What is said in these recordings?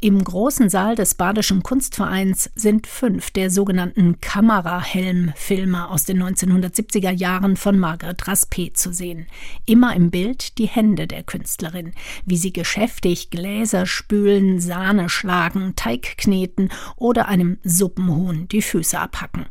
Im großen Saal des Badischen Kunstvereins sind fünf der sogenannten Kamerahelm-Filme aus den 1970er Jahren von Margaret Raspe zu sehen. Immer im Bild die Hände der Künstlerin, wie sie geschäftig Gläser spülen, Sahne schlagen, Teig kneten oder einem Suppenhuhn die Füße abhacken.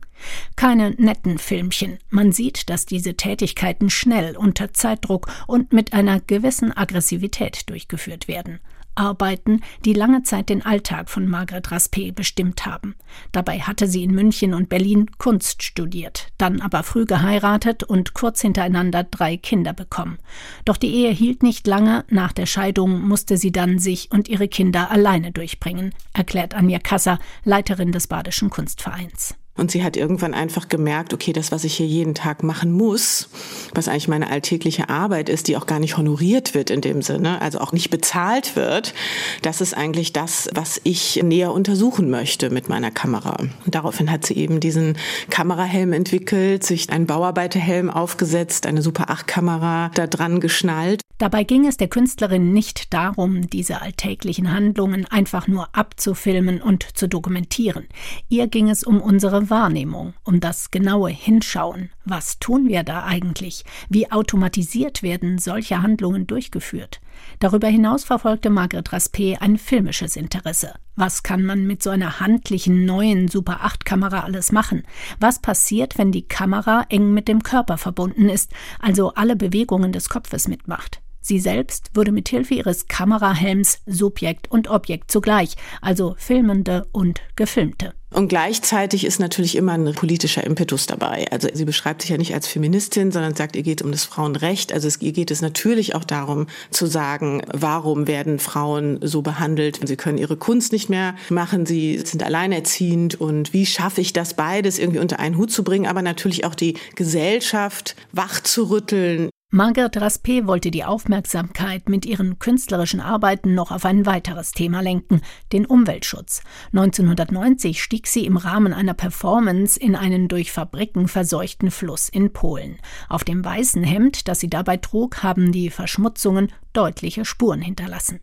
Keine netten Filmchen. Man sieht, dass diese Tätigkeiten schnell unter Zeitdruck und mit einer gewissen Aggressivität durchgeführt werden. Arbeiten, die lange Zeit den Alltag von Margret Raspe bestimmt haben. Dabei hatte sie in München und Berlin Kunst studiert, dann aber früh geheiratet und kurz hintereinander drei Kinder bekommen. Doch die Ehe hielt nicht lange, nach der Scheidung musste sie dann sich und ihre Kinder alleine durchbringen, erklärt Anja Kasser, Leiterin des Badischen Kunstvereins. Und sie hat irgendwann einfach gemerkt, okay, das, was ich hier jeden Tag machen muss, was eigentlich meine alltägliche Arbeit ist, die auch gar nicht honoriert wird in dem Sinne, also auch nicht bezahlt wird, das ist eigentlich das, was ich näher untersuchen möchte mit meiner Kamera. Und daraufhin hat sie eben diesen Kamerahelm entwickelt, sich einen Bauarbeiterhelm aufgesetzt, eine Super 8 Kamera da dran geschnallt Dabei ging es der Künstlerin nicht darum, diese alltäglichen Handlungen einfach nur abzufilmen und zu dokumentieren. Ihr ging es um unsere Wahrnehmung, um das genaue Hinschauen. Was tun wir da eigentlich? Wie automatisiert werden solche Handlungen durchgeführt? Darüber hinaus verfolgte Margret Raspe ein filmisches Interesse. Was kann man mit so einer handlichen neuen Super 8 Kamera alles machen? Was passiert, wenn die Kamera eng mit dem Körper verbunden ist, also alle Bewegungen des Kopfes mitmacht? Sie selbst würde mit Hilfe ihres Kamerahelms Subjekt und Objekt zugleich, also Filmende und Gefilmte. Und gleichzeitig ist natürlich immer ein politischer Impetus dabei. Also sie beschreibt sich ja nicht als Feministin, sondern sagt, ihr geht um das Frauenrecht. Also es, ihr geht es natürlich auch darum zu sagen, warum werden Frauen so behandelt? Sie können ihre Kunst nicht mehr machen, sie sind alleinerziehend und wie schaffe ich das beides irgendwie unter einen Hut zu bringen, aber natürlich auch die Gesellschaft wach zu rütteln, Margaret Raspe wollte die Aufmerksamkeit mit ihren künstlerischen Arbeiten noch auf ein weiteres Thema lenken, den Umweltschutz. 1990 stieg sie im Rahmen einer Performance in einen durch Fabriken verseuchten Fluss in Polen. Auf dem weißen Hemd, das sie dabei trug, haben die Verschmutzungen deutliche Spuren hinterlassen.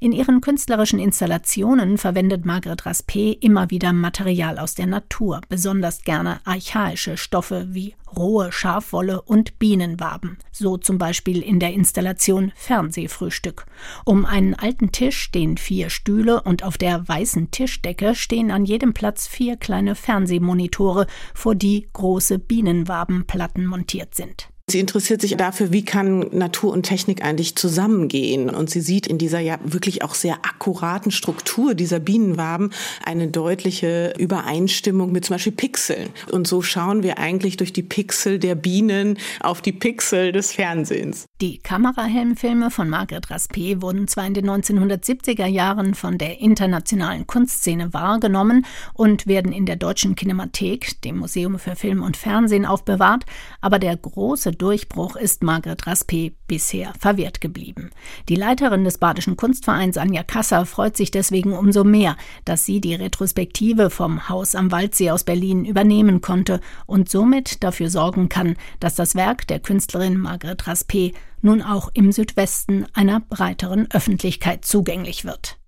In ihren künstlerischen Installationen verwendet Margret Raspe immer wieder Material aus der Natur, besonders gerne archaische Stoffe wie rohe Schafwolle und Bienenwaben, so zum Beispiel in der Installation Fernsehfrühstück. Um einen alten Tisch stehen vier Stühle und auf der weißen Tischdecke stehen an jedem Platz vier kleine Fernsehmonitore, vor die große Bienenwabenplatten montiert sind. Sie interessiert sich dafür, wie kann Natur und Technik eigentlich zusammengehen. Und sie sieht in dieser ja wirklich auch sehr akkuraten Struktur dieser Bienenwaben eine deutliche Übereinstimmung mit zum Beispiel Pixeln. Und so schauen wir eigentlich durch die Pixel der Bienen auf die Pixel des Fernsehens. Die Kamerahelmfilme von Margret Raspe wurden zwar in den 1970er Jahren von der internationalen Kunstszene wahrgenommen und werden in der Deutschen Kinemathek, dem Museum für Film und Fernsehen, aufbewahrt, aber der große Durchbruch ist Margret Raspe bisher verwehrt geblieben. Die Leiterin des Badischen Kunstvereins Anja Kasser freut sich deswegen umso mehr, dass sie die Retrospektive vom Haus am Waldsee aus Berlin übernehmen konnte und somit dafür sorgen kann, dass das Werk der Künstlerin Margret Raspe nun auch im Südwesten einer breiteren Öffentlichkeit zugänglich wird.